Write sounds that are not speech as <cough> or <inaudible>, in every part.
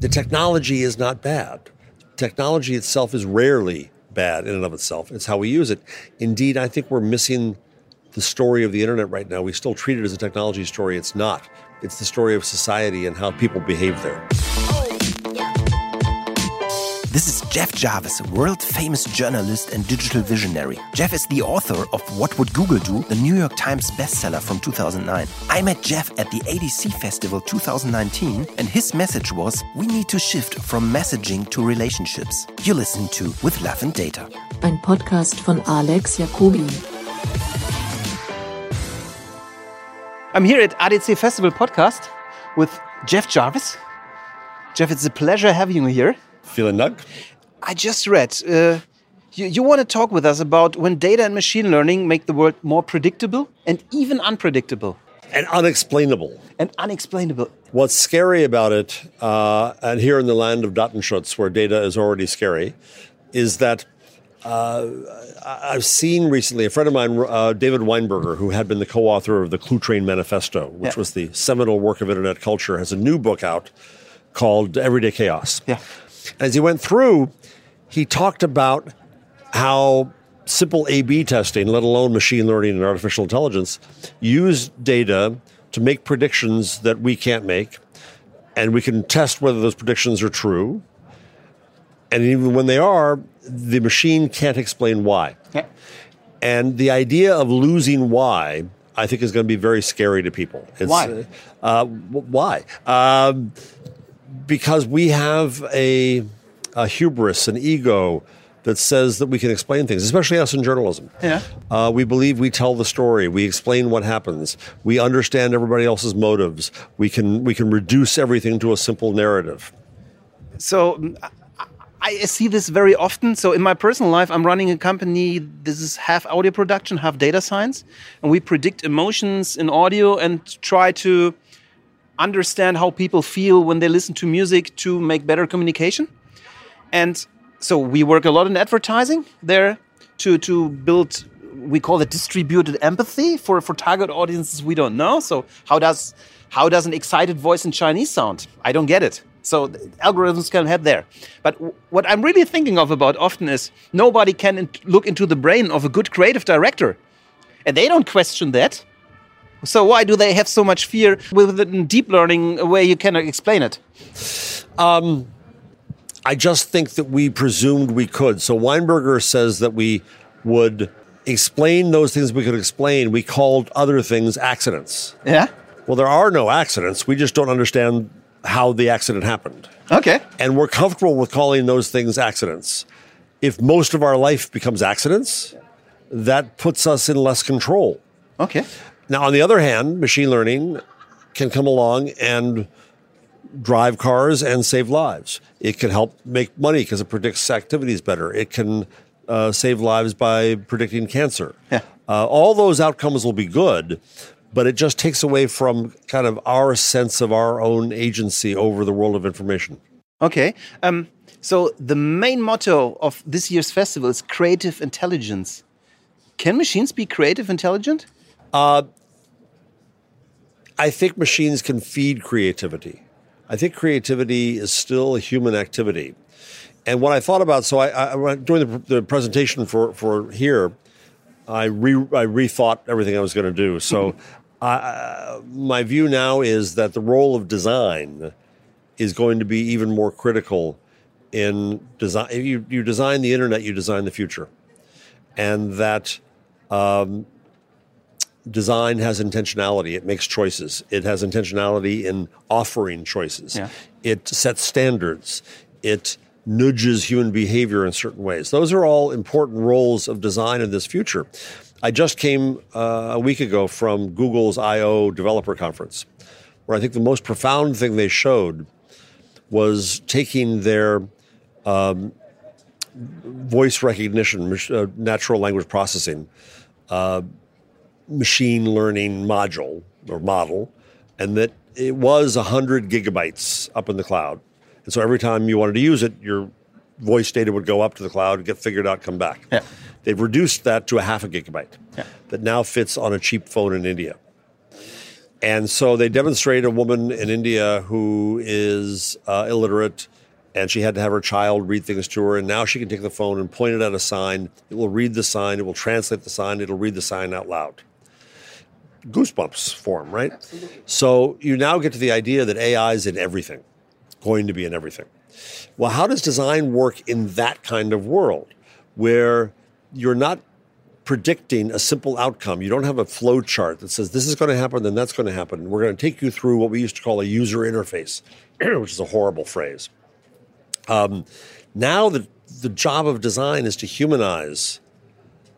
the technology is not bad. Technology itself is rarely bad in and of itself. It's how we use it. Indeed, I think we're missing the story of the internet right now. We still treat it as a technology story. It's not. It's the story of society and how people behave there. This is Jeff Jarvis, world famous journalist and digital visionary. Jeff is the author of What Would Google Do, the New York Times bestseller from 2009. I met Jeff at the ADC Festival 2019, and his message was We need to shift from messaging to relationships. You listen to With Love and Data. Ein Podcast von Alex Jacobi. I'm here at ADC Festival Podcast with Jeff Jarvis. Jeff, it's a pleasure having you here. Vielen Dank. I just read. Uh, you, you want to talk with us about when data and machine learning make the world more predictable and even unpredictable and unexplainable. And unexplainable. What's scary about it, uh, and here in the land of Datenschutz, where data is already scary, is that uh, I've seen recently a friend of mine, uh, David Weinberger, who had been the co-author of the Cluetrain Manifesto, which yeah. was the seminal work of internet culture, has a new book out called Everyday Chaos. Yeah. As he went through, he talked about how simple A B testing, let alone machine learning and artificial intelligence, use data to make predictions that we can't make. And we can test whether those predictions are true. And even when they are, the machine can't explain why. Yeah. And the idea of losing why, I think, is going to be very scary to people. It's, why? Uh, why? Um, because we have a, a hubris, an ego that says that we can explain things, especially us in journalism. Yeah. Uh, we believe we tell the story. We explain what happens. We understand everybody else's motives. We can we can reduce everything to a simple narrative. So. I see this very often. So, in my personal life, I'm running a company. This is half audio production, half data science. And we predict emotions in audio and try to understand how people feel when they listen to music to make better communication. And so we work a lot in advertising there to, to build, we call it distributed empathy for, for target audiences we don't know. So how does, how does an excited voice in Chinese sound? I don't get it. So algorithms can help there. But what I'm really thinking of about often is nobody can look into the brain of a good creative director. And they don't question that. So why do they have so much fear with deep learning where you cannot explain it? Um, I just think that we presumed we could. So Weinberger says that we would explain those things we could explain. We called other things accidents. Yeah. Well, there are no accidents. We just don't understand how the accident happened. Okay. And we're comfortable with calling those things accidents. If most of our life becomes accidents, that puts us in less control. Okay. Now, on the other hand, machine learning can come along and drive cars and save lives. It can help make money because it predicts activities better. It can uh, save lives by predicting cancer. Yeah. Uh, all those outcomes will be good, but it just takes away from kind of our sense of our own agency over the world of information. Okay. Um, so the main motto of this year's festival is creative intelligence. Can machines be creative intelligent? Uh, I think machines can feed creativity. I think creativity is still a human activity. And what I thought about, so I, I during the, the, presentation for, for here, I, re, I rethought everything I was going to do. So <laughs> mm-hmm. my view now is that the role of design is going to be even more critical in design. You, you design the internet, you design the future. And that um, design has intentionality. It makes choices. It has intentionality in offering choices. Yeah. It sets standards. It nudges human behavior in certain ways. Those are all important roles of design in this future. I just came uh, a week ago from Google's I/O developer conference, where I think the most profound thing they showed was taking their um, voice recognition, uh, natural language processing, uh, machine learning module or model, and that it was 100 gigabytes up in the cloud. And so every time you wanted to use it, your voice data would go up to the cloud, get figured out, come back. Yeah. They've reduced that to a half a gigabyte yeah. that now fits on a cheap phone in India. And so they demonstrate a woman in India who is uh, illiterate and she had to have her child read things to her. And now she can take the phone and point it at a sign. It will read the sign, it will translate the sign, it'll read the sign out loud. Goosebumps form, right? Absolutely. So you now get to the idea that AI is in everything, going to be in everything. Well, how does design work in that kind of world where you're not predicting a simple outcome. You don't have a flow chart that says this is going to happen, then that's going to happen. We're going to take you through what we used to call a user interface, <clears throat> which is a horrible phrase. Um, now the the job of design is to humanize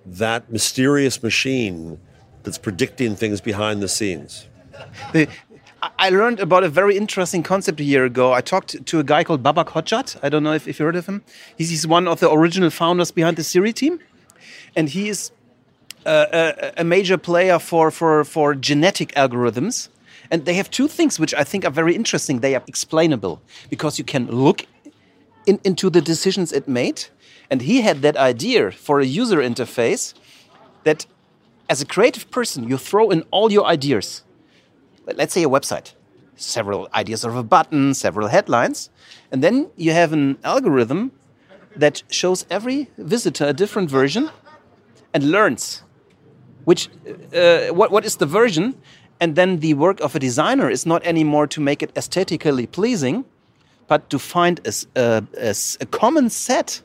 that mysterious machine that's predicting things behind the scenes. The, I learned about a very interesting concept a year ago. I talked to a guy called Babak Hodjat. I don't know if, if you heard of him. He's, he's one of the original founders behind the Siri team. And he is a, a, major player for, for, for genetic algorithms. And they have two things which I think are very interesting. They are explainable because you can look in, into the decisions it made. And he had that idea for a user interface that as a creative person, you throw in all your ideas. Let's say a website, several ideas of a button, several headlines. And then you have an algorithm that shows every visitor a different version and learns which uh, what, what is the version and then the work of a designer is not anymore to make it aesthetically pleasing but to find a, a, a, a common set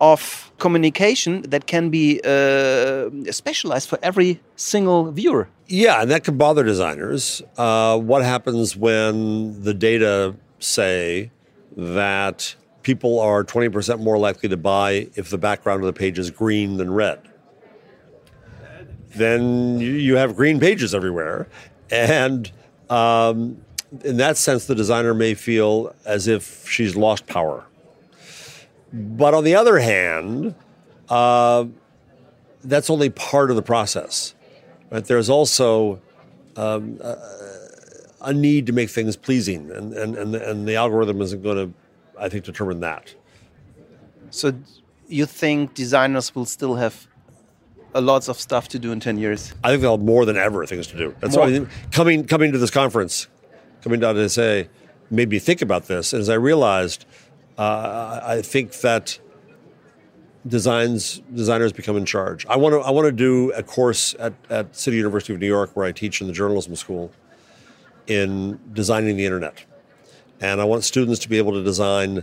of communication that can be uh, specialized for every single viewer. Yeah, and that can bother designers. Uh, what happens when the data say that people are 20% more likely to buy if the background of the page is green than red? Then you have green pages everywhere. And um, in that sense, the designer may feel as if she's lost power. But on the other hand, uh, that's only part of the process. Right? There's also um, a, a, need to make things pleasing, and, and, and, and the algorithm isn't going to, I think, determine that. So, you think designers will still have a lots of stuff to do in 10 years? I think they'll have more than ever things to do. That's why coming, coming to this conference, coming down to say, made me think about this. And as I realized, uh, I think that designs designers become in charge. I want to I want to do a course at, at City University of New York where I teach in the journalism school in designing the internet. And I want students to be able to design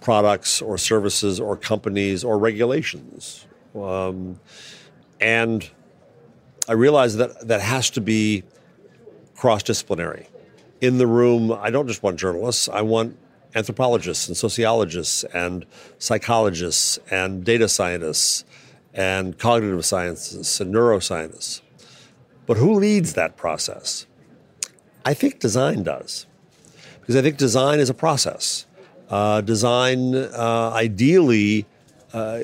products or services or companies or regulations. Um, and I realize that that has to be cross disciplinary. In the room, I don't just want journalists, I want anthropologists and sociologists and psychologists and data scientists and cognitive scientists and neuroscientists. But who leads that process? I think design does. Because I think design is a process. Uh, design uh, ideally uh,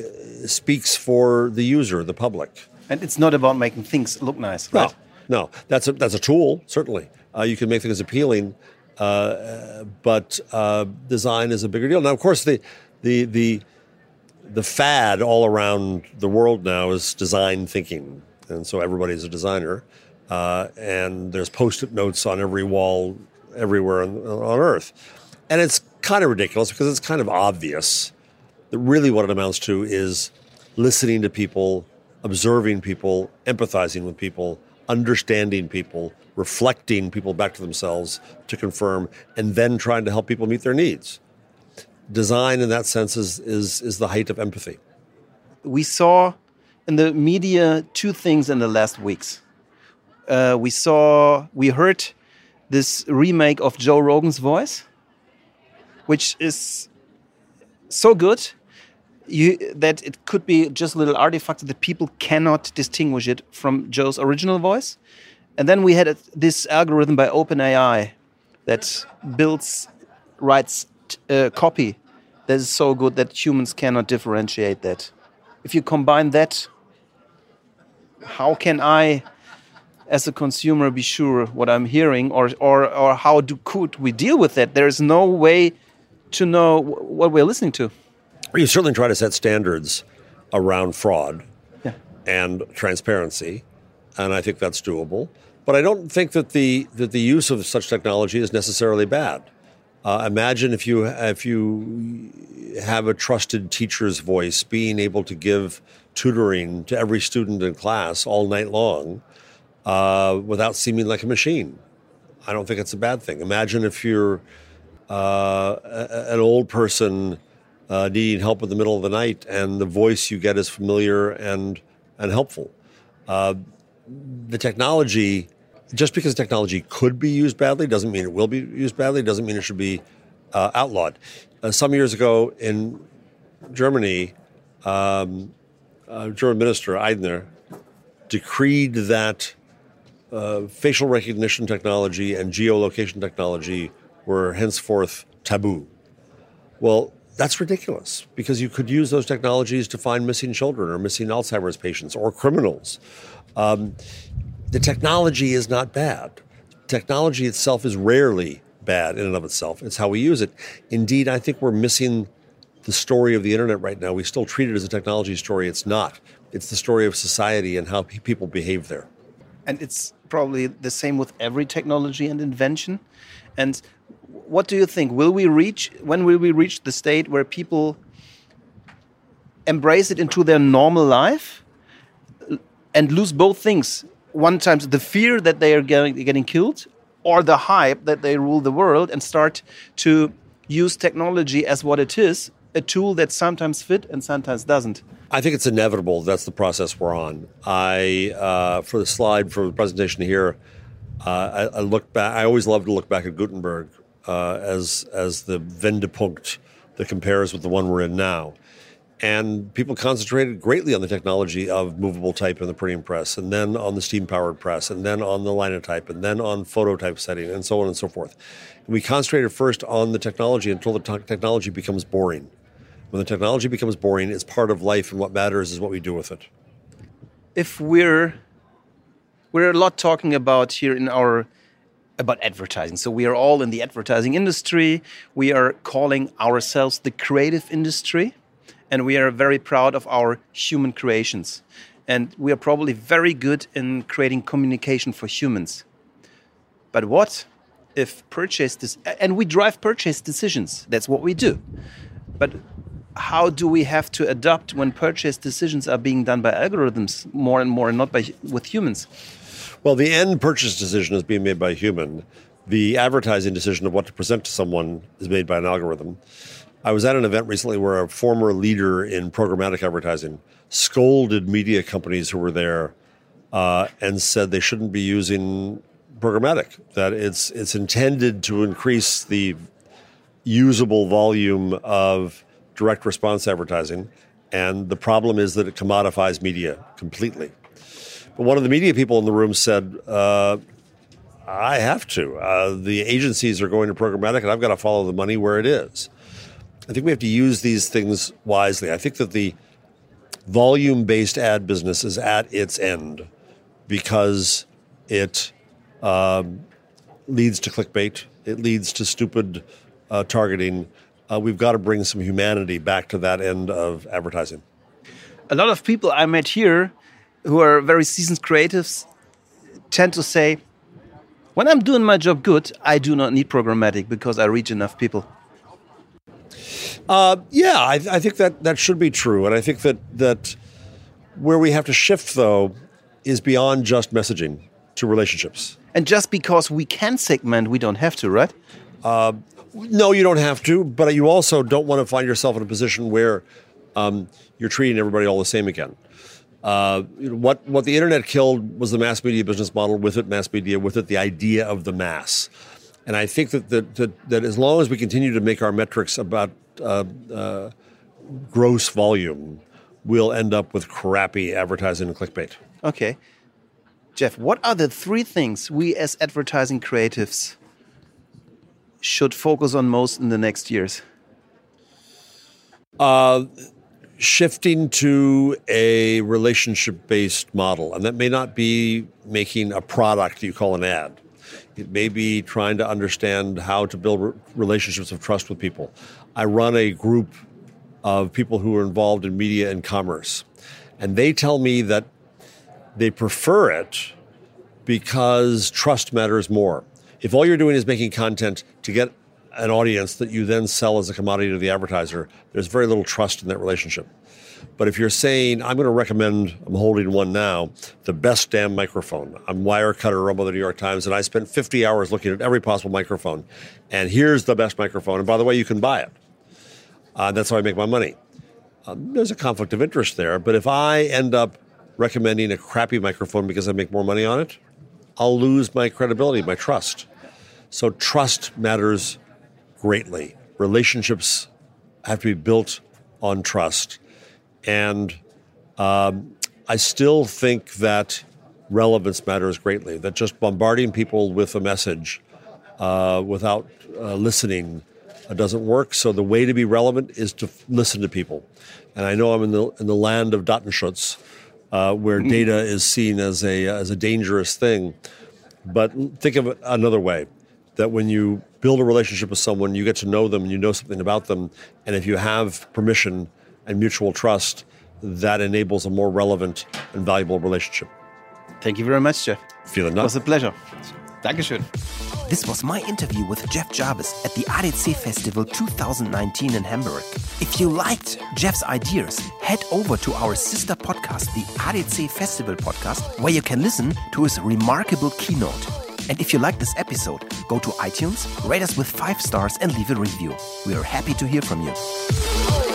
speaks for the user, the public. And it's not about making things look nice, right? No, no. That's a, that's a tool, certainly. Uh, you can make things appealing, uh, but uh, design is a bigger deal. Now, of course, the, the, the, the fad all around the world now is design thinking. And so everybody's a designer. Uh, and there's post it notes on every wall everywhere on, on Earth. And it's kind of ridiculous because it's kind of obvious that really what it amounts to is listening to people, observing people, empathizing with people, understanding people, reflecting people back to themselves to confirm, and then trying to help people meet their needs. Design, in that sense, is, is, is the height of empathy. We saw in the media two things in the last weeks. Uh, we saw, we heard this remake of Joe Rogan's voice, which is so good you, that it could be just a little artifact that people cannot distinguish it from Joe's original voice. And then we had a, this algorithm by OpenAI that builds, writes uh, copy that is so good that humans cannot differentiate that. If you combine that, how can I, as a consumer, be sure what I'm hearing, or or or how do could we deal with that? There is no way to know what we're listening to you certainly try to set standards around fraud yeah. and transparency, and I think that's doable. But I don't think that the that the use of such technology is necessarily bad. Uh, imagine if you if you have a trusted teacher's voice being able to give tutoring to every student in class all night long uh, without seeming like a machine. I don't think it's a bad thing. Imagine if you're uh, an old person uh, needing help in the middle of the night and the voice you get is familiar and and helpful. Uh, the technology just because technology could be used badly doesn't mean it will be used badly, doesn't mean it should be uh, outlawed. Uh, some years ago in Germany, um, German minister Aigner decreed that uh, facial recognition technology and geolocation technology were henceforth taboo. Well, that's ridiculous because you could use those technologies to find missing children or missing Alzheimer's patients or criminals. Um, the technology is not bad. Technology itself is rarely bad in and of itself. It's how we use it. Indeed, I think we're missing the story of the internet right now. We still treat it as a technology story. It's not. It's the story of society and how people behave there. And it's probably the same with every technology and invention. And what do you think? Will we reach, when will we reach the state where people embrace it into their normal life and lose both things? One times the fear that they are getting, getting killed or the hype that they rule the world and start to use technology as what it is a tool that sometimes fit and sometimes doesn't. I think it's inevitable that's the process we're on. I uh, for the slide for the presentation here uh, I, I, look back i always love to look back at gutenberg uh, as as the vendepunkt that compares with the one we're in now and people concentrated greatly on the technology of movable type in the printing press, and then on the steam powered press, and then on the linotype, and then on photo typesetting, and so on and so forth. And we concentrated first on the technology until the t- technology becomes boring. When the technology becomes boring, it's part of life, and what matters is what we do with it. If we're we're a lot talking about here in our about advertising. So we are all in the advertising industry. We are calling ourselves the creative industry and we are very proud of our human creations. And we are probably very good in creating communication for humans. But what if purchase this, and we drive purchase decisions, that's what we do. But how do we have to adapt when purchase decisions are being done by algorithms more and more and not by with humans? Well, the end purchase decision is being made by a human. The advertising decision of what to present to someone is made by an algorithm. I was at an event recently where a former leader in programmatic advertising scolded media companies who were there uh, and said they shouldn't be using programmatic. That it's it's intended to increase the usable volume of direct response advertising, and the problem is that it commodifies media completely. But one of the media people in the room said. Uh, I have to. Uh, the agencies are going to programmatic, and I've got to follow the money where it is. I think we have to use these things wisely. I think that the volume based ad business is at its end because it um, leads to clickbait, it leads to stupid uh, targeting. Uh, we've got to bring some humanity back to that end of advertising. A lot of people I met here who are very seasoned creatives tend to say, when I'm doing my job good, I do not need programmatic because I reach enough people. Uh, yeah, I, I, think that that should be true, and I think that that where we have to shift though is beyond just messaging to relationships. And just because we can segment, we don't have to, right? Uh, no, you don't have to, but you also don't want to find yourself in a position where um, you're treating everybody all the same again. Uh, what what the internet killed was the mass media business model. With it, mass media. With it, the idea of the mass. And I think that that, that, that as long as we continue to make our metrics about uh, uh, gross volume, we'll end up with crappy advertising and clickbait. Okay. Jeff, what are the three things we as advertising creatives should focus on most in the next years? Uh, shifting to a relationship based model. And that may not be making a product you call an ad. It may be trying to understand how to build relationships of trust with people. I run a group of people who are involved in media and commerce, and they tell me that they prefer it because trust matters more. If all you're doing is making content to get an audience that you then sell as a commodity to the advertiser, there's very little trust in that relationship. But if you're saying, I'm going to recommend, I'm holding one now, the best damn microphone. I'm Wirecutter Rumble the New York Times, and I spent 50 hours looking at every possible microphone. And here's the best microphone. And by the way, you can buy it. Uh, that's how I make my money. Um, there's a conflict of interest there. But if I end up recommending a crappy microphone because I make more money on it, I'll lose my credibility, my trust. So trust matters greatly. Relationships have to be built on trust. And um, I still think that relevance matters greatly, that just bombarding people with a message uh, without uh, listening uh, doesn't work. So the way to be relevant is to f- listen to people. And I know I'm in the, in the land of Datenschutz, uh, where mm-hmm. data is seen as a, as a dangerous thing. But think of it another way that when you build a relationship with someone, you get to know them, and you know something about them, and if you have permission and mutual trust, that enables a more relevant and valuable relationship. Thank you very much, Jeff. Vielen Dank. It was a pleasure. Dankeschön. This was my interview with Jeff Jarvis at the ADC Festival 2019 in Hamburg. If you liked Jeff's ideas, head over to our sister podcast, the ADC Festival podcast, where you can listen to his remarkable keynote. And if you like this episode, go to iTunes, rate us with five stars, and leave a review. We are happy to hear from you.